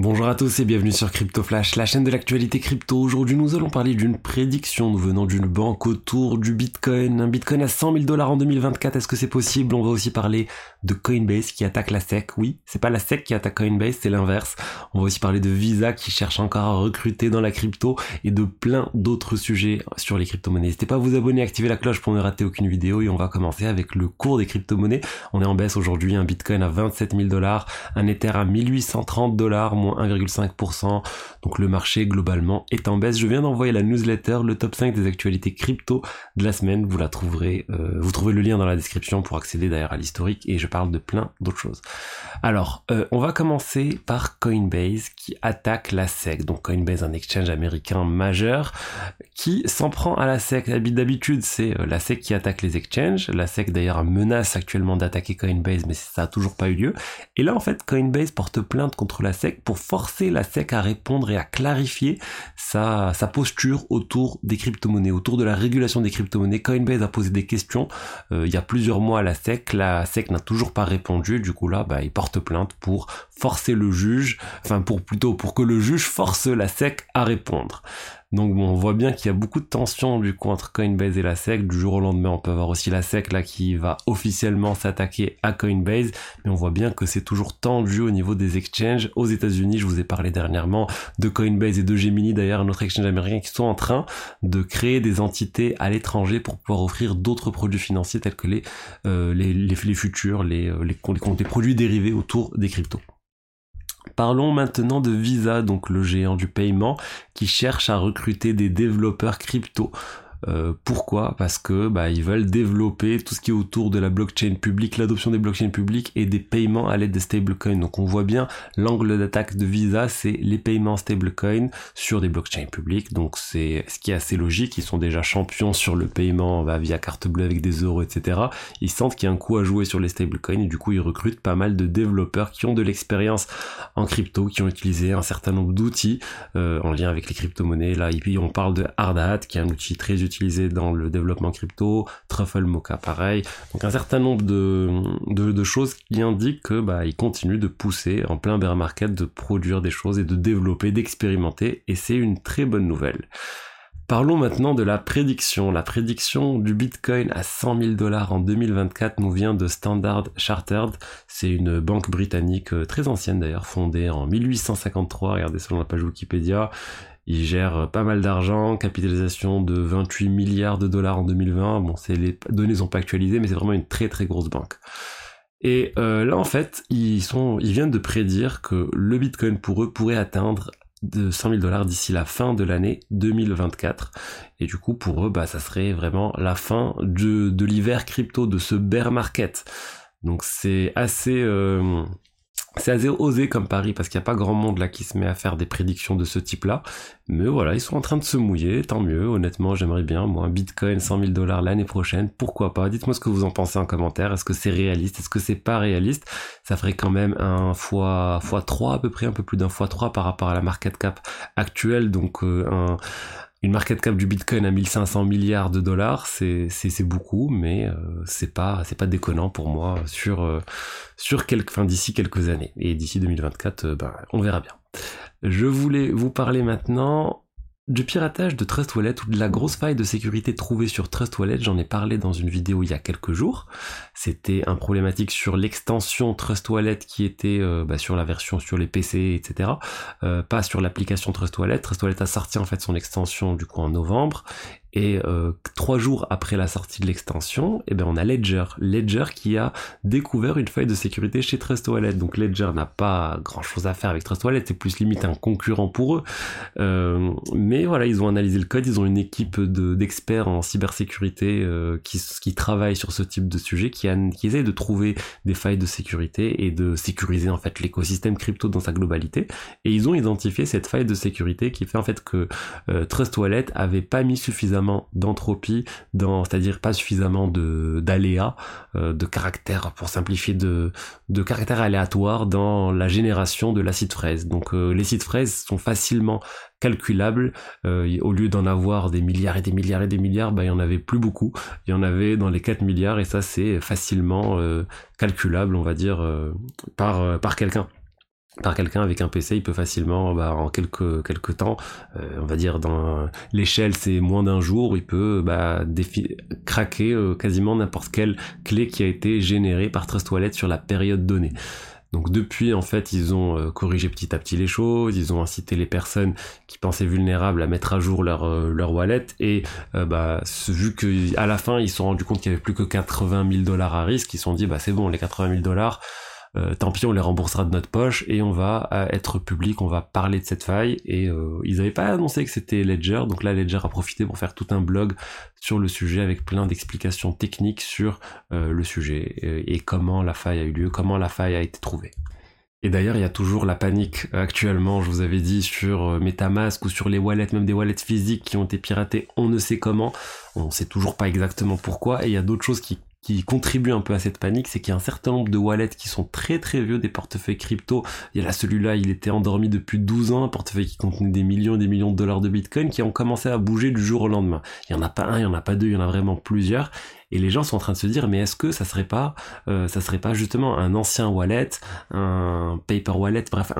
Bonjour à tous et bienvenue sur Crypto Flash, la chaîne de l'actualité crypto. Aujourd'hui, nous allons parler d'une prédiction venant d'une banque autour du Bitcoin. Un Bitcoin à 100 000 dollars en 2024, est-ce que c'est possible? On va aussi parler de Coinbase qui attaque la SEC. Oui, c'est pas la SEC qui attaque Coinbase, c'est l'inverse. On va aussi parler de Visa qui cherche encore à recruter dans la crypto et de plein d'autres sujets sur les crypto-monnaies. N'hésitez pas à vous abonner, activer la cloche pour ne rater aucune vidéo et on va commencer avec le cours des crypto-monnaies. On est en baisse aujourd'hui, un Bitcoin à 27 000 dollars, un Ether à 1830 dollars, 1,5%. Donc le marché globalement est en baisse. Je viens d'envoyer la newsletter, le top 5 des actualités crypto de la semaine. Vous la trouverez, euh, vous trouvez le lien dans la description pour accéder d'ailleurs à l'historique et je parle de plein d'autres choses. Alors, euh, on va commencer par Coinbase qui attaque la SEC. Donc Coinbase, un exchange américain majeur qui s'en prend à la SEC. D'habitude, c'est euh, la SEC qui attaque les exchanges. La SEC d'ailleurs menace actuellement d'attaquer Coinbase, mais ça a toujours pas eu lieu. Et là, en fait, Coinbase porte plainte contre la SEC pour forcer la SEC à répondre et à clarifier sa, sa posture autour des crypto-monnaies, autour de la régulation des crypto-monnaies. Coinbase a posé des questions euh, il y a plusieurs mois à la SEC. La SEC n'a toujours pas répondu. Du coup là, bah, il porte plainte pour forcer le juge, enfin pour plutôt pour que le juge force la SEC à répondre. Donc bon, on voit bien qu'il y a beaucoup de tensions du coup entre Coinbase et la SEC. Du jour au lendemain, on peut avoir aussi la SEC là qui va officiellement s'attaquer à Coinbase, mais on voit bien que c'est toujours tendu au niveau des exchanges. Aux États-Unis, je vous ai parlé dernièrement de Coinbase et de Gemini d'ailleurs, un autre exchange américain qui sont en train de créer des entités à l'étranger pour pouvoir offrir d'autres produits financiers tels que les euh, les, futurs, euh, les, les produits dérivés autour des cryptos. Parlons maintenant de Visa, donc le géant du paiement, qui cherche à recruter des développeurs crypto. Euh, pourquoi? Parce que bah, ils veulent développer tout ce qui est autour de la blockchain publique, l'adoption des blockchains publiques et des paiements à l'aide des stablecoins. Donc on voit bien l'angle d'attaque de Visa, c'est les paiements stablecoins sur des blockchains publiques. Donc c'est ce qui est assez logique. Ils sont déjà champions sur le paiement bah, via carte bleue avec des euros, etc. Ils sentent qu'il y a un coup à jouer sur les stablecoins du coup ils recrutent pas mal de développeurs qui ont de l'expérience en crypto, qui ont utilisé un certain nombre d'outils euh, en lien avec les crypto-monnaies. Là, on parle de Hardhat, qui est un outil très utilisé dans le développement crypto, Truffle Mocha pareil. Donc un certain nombre de, de, choses qui indiquent que bah, ils continuent de pousser en plein bear market, de produire des choses et de développer, d'expérimenter, et c'est une très bonne nouvelle. Parlons maintenant de la prédiction. La prédiction du Bitcoin à 100 000 dollars en 2024 nous vient de Standard Chartered. C'est une banque britannique euh, très ancienne d'ailleurs, fondée en 1853. Regardez selon la page Wikipédia. Il gère euh, pas mal d'argent, capitalisation de 28 milliards de dollars en 2020. Bon, c'est les données sont pas actualisées, mais c'est vraiment une très très grosse banque. Et euh, là, en fait, ils sont, ils viennent de prédire que le Bitcoin pour eux pourrait atteindre de 100 000 dollars d'ici la fin de l'année 2024. Et du coup, pour eux, bah, ça serait vraiment la fin de, de l'hiver crypto, de ce bear market. Donc c'est assez, euh, c'est assez osé comme pari parce qu'il n'y a pas grand monde là qui se met à faire des prédictions de ce type-là. Mais voilà, ils sont en train de se mouiller, tant mieux. Honnêtement, j'aimerais bien, moi, Bitcoin 100 000 dollars l'année prochaine, pourquoi pas? Dites-moi ce que vous en pensez en commentaire. Est-ce que c'est réaliste? Est-ce que c'est pas réaliste? Ça ferait quand même un fois, fois 3 à peu près, un peu plus d'un fois 3 par rapport à la market cap actuelle. Donc euh, un une market cap du Bitcoin à 1500 milliards de dollars, c'est beaucoup, mais euh, c'est pas c'est pas déconnant pour moi sur euh, sur quelques fin d'ici quelques années et d'ici 2024, euh, ben on verra bien. Je voulais vous parler maintenant du piratage de Trust Wallet ou de la grosse faille de sécurité trouvée sur Trust Wallet, j'en ai parlé dans une vidéo il y a quelques jours. C'était un problématique sur l'extension Trust Wallet qui était euh, bah, sur la version sur les PC, etc. Euh, pas sur l'application Trust Wallet. Trust Wallet a sorti en fait son extension du coup en novembre et euh, trois jours après la sortie de l'extension, eh ben on a Ledger. Ledger qui a découvert une faille de sécurité chez Trust Wallet. Donc Ledger n'a pas grand chose à faire avec Trust Wallet, c'est plus limite un concurrent pour eux. Euh, mais voilà, ils ont analysé le code, ils ont une équipe d'experts en cybersécurité euh, qui, qui travaille sur ce type de sujet, qui, a, qui essaie de trouver des failles de sécurité et de sécuriser en fait l'écosystème crypto dans sa globalité. Et ils ont identifié cette faille de sécurité qui fait en fait que Trust Wallet avait pas mis suffisamment d'entropie, dans, c'est-à-dire pas suffisamment de d'aléas, euh, de caractères, pour simplifier, de, de caractères aléatoires dans la génération de l'acide fraise. Donc euh, les acides fraises sont facilement calculables. Euh, au lieu d'en avoir des milliards et des milliards et des milliards, bah, il y en avait plus beaucoup. Il y en avait dans les 4 milliards et ça c'est facilement calculable, on va dire, par quelqu'un. Par quelqu'un avec un PC, il peut facilement, bah, en quelques quelques temps, euh, on va dire dans l'échelle c'est moins d'un jour, il peut bah, craquer euh, quasiment n'importe quelle clé qui a été générée par Trust Wallet sur la période donnée. Donc depuis, en fait, ils ont euh, corrigé petit à petit les choses, ils ont incité les personnes qui pensaient vulnérables à mettre à jour leur, leur wallet, et bah, vu qu'à la fin, ils se sont rendus compte qu'il y avait plus que 80 000 dollars à risque, ils se sont dit, bah c'est bon, les 80 000 dollars, euh, tant pis, on les remboursera de notre poche et on va euh, être public, on va parler de cette faille. Et euh, ils n'avaient pas annoncé que c'était Ledger, donc là Ledger a profité pour faire tout un blog sur le sujet avec plein d'explications techniques sur le sujet et, comment la faille a eu lieu, comment la faille a été trouvée. Et d'ailleurs, il y a toujours la panique actuellement, je vous avais dit, sur Metamask ou sur les wallets, même des wallets physiques qui ont été piratés, on ne sait comment, on ne sait toujours pas exactement pourquoi, et il y a d'autres choses qui qui contribue un peu à cette panique, c'est qu'il y a un certain nombre de wallets qui sont très très vieux, des portefeuilles crypto. Il y a là celui-là, il était endormi depuis 12 ans, un portefeuille qui contenait des millions et des millions de dollars de bitcoin qui ont commencé à bouger du jour au lendemain. Il y en a pas un, il y en a pas deux, il y en a vraiment plusieurs et les gens sont en train de se dire mais est-ce que ça serait pas euh, ça serait pas justement un ancien wallet un paper wallet bref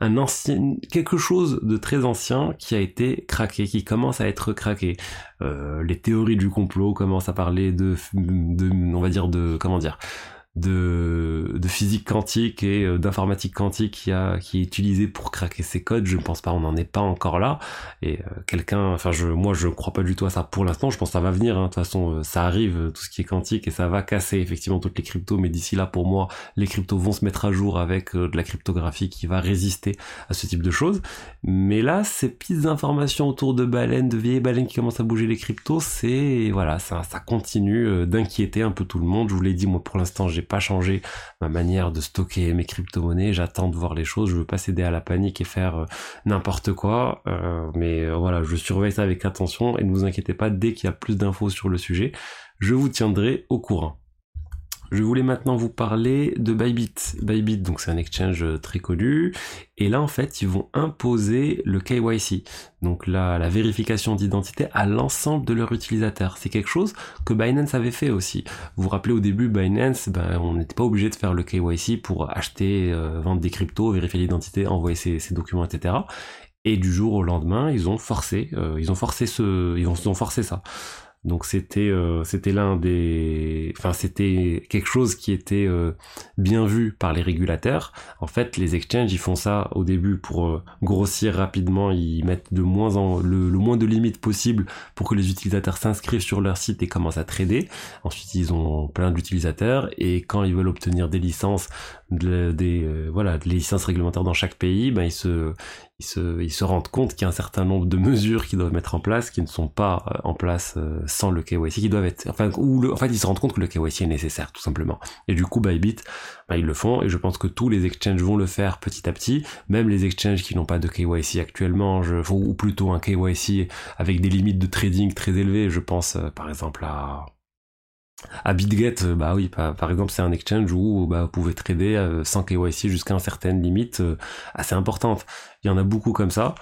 un, ancien quelque chose de très ancien qui a été craqué qui commence à être craqué. Euh, les théories du complot commencent à parler de, de on va dire de comment dire de, physique quantique et euh, d'informatique quantique qui, a, qui est utilisé pour craquer ces codes. Je ne pense pas, on n'en est pas encore là. Et euh, quelqu'un, enfin je, moi je crois pas du tout à ça pour l'instant. Je pense que ça va venir. Hein. De toute façon, euh, ça arrive tout ce qui est quantique et ça va casser effectivement toutes les cryptos. Mais d'ici là, pour moi, les cryptos vont se mettre à jour avec de la cryptographie qui va résister à ce type de choses. Mais là, ces petites informations autour de baleines, de vieilles baleines qui commencent à bouger les cryptos, c'est voilà, ça, ça continue d'inquiéter un peu tout le monde. Je vous l'ai dit, moi pour l'instant, j'ai pas changé ma manière de stocker mes crypto-monnaies. J'attends de voir les choses. Je veux pas céder à la panique et faire euh, n'importe quoi. Euh, mais euh, voilà, je surveille ça avec attention et ne vous inquiétez pas, dès qu'il y a plus d'infos sur le sujet, je vous tiendrai au courant. Je voulais maintenant vous parler de Bybit. Bybit, donc c'est un exchange euh, très connu. Et là, en fait, ils vont imposer le KYC. Donc la, la vérification d'identité à l'ensemble de leurs utilisateurs. C'est quelque chose que Binance avait fait aussi. Vous vous rappelez au début, Binance, ben, on n'était pas obligé de faire le KYC pour acheter, euh, vendre des cryptos, vérifier l'identité, envoyer ses, documents, etc. Et du jour au lendemain, ils ont forcé, euh, ils ont forcé ce, ils ont forcé ça. Donc c'était euh, c'était l'un des enfin c'était quelque chose qui était euh, bien vu par les régulateurs. En fait, les exchanges ils font ça au début pour euh, grossir rapidement, ils mettent de moins en le, moins de limites possible pour que les utilisateurs s'inscrivent sur leur site et commencent à trader. Ensuite, ils ont plein d'utilisateurs et quand ils veulent obtenir des licences des voilà, des licences réglementaires dans chaque pays, ben ils se ils se, ils se rendent compte qu'il y a un certain nombre de mesures qu'ils doivent mettre en place qui ne sont pas euh, en place euh, sans le KYC, qui doivent être, enfin, ou le, en fait, ils se rendent compte que le KYC est nécessaire, tout simplement. Et du coup, Bybit, bah, ils le font, et je pense que tous les exchanges vont le faire petit à petit, même les exchanges qui n'ont pas de KYC actuellement, je, ou plutôt un KYC avec des limites de trading très élevées, je pense, euh, par exemple, à, à BitGet, euh, bah oui, par, exemple, c'est un exchange où bah, vous pouvez trader euh, sans KYC jusqu'à une certaine limite euh, assez importante. Il y en a beaucoup comme ça.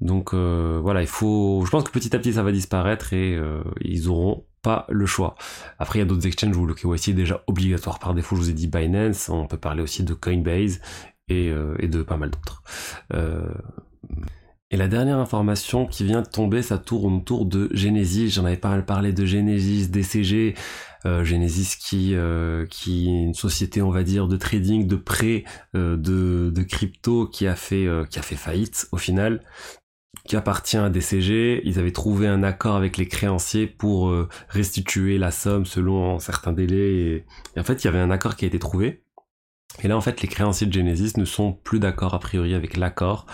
Donc voilà, il faut. Je pense que petit à petit ça va disparaître et ils auront pas le choix. Après, il y a d'autres exchanges où le KYC est déjà obligatoire par défaut. Je vous ai dit Binance, on peut parler aussi de Coinbase et, et de pas mal d'autres. Et la dernière information qui vient de tomber, ça tourne autour de Genesis. J'en avais pas mal parlé de Genesis, DCG, euh, Genesis qui euh, qui est une société, on va dire, de trading, de prêt, euh, de, de crypto qui a fait euh, qui a fait faillite au final qui appartient à DCG. Ils avaient trouvé un accord avec les créanciers pour euh, restituer la somme selon certains délais. Et, et, en fait, il y avait un accord qui a été trouvé. Et là, en fait, les créanciers de Genesis ne sont plus d'accord a priori avec l'accord.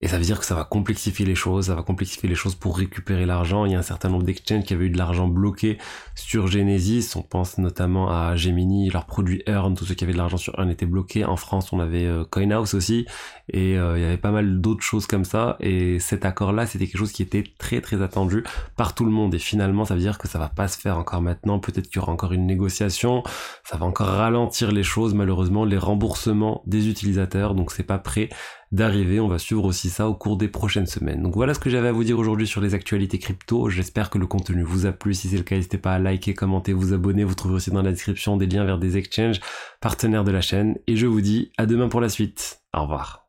Et ça veut dire que ça va complexifier les choses, ça va complexifier les choses pour récupérer l'argent. Il y a un certain nombre d'exchanges qui avaient eu de l'argent bloqué sur Genesis. On pense notamment à Gemini, leur produit Earn, tous ceux qui avaient de l'argent sur Earn étaient bloqués. En France, on avait euh, CoinHouse aussi. Et euh, il y avait pas mal d'autres choses comme ça. Et cet accord-là, c'était quelque chose qui était très très attendu par tout le monde. Et finalement, ça veut dire que ça va pas se faire encore maintenant. Peut-être qu'il y aura encore une négociation. Ça va encore ralentir les choses, malheureusement, les remboursements des utilisateurs. Donc c'est pas prêt d'arriver. On va suivre aussi ça au cours des prochaines semaines. Donc voilà ce que j'avais à vous dire aujourd'hui sur les actualités crypto. J'espère que le contenu vous a plu. Si c'est le cas, n'hésitez pas à liker, commenter, vous abonner. Vous trouverez aussi dans la description des liens vers des exchanges partenaires de la chaîne. Et je vous dis à demain pour la suite. Au revoir.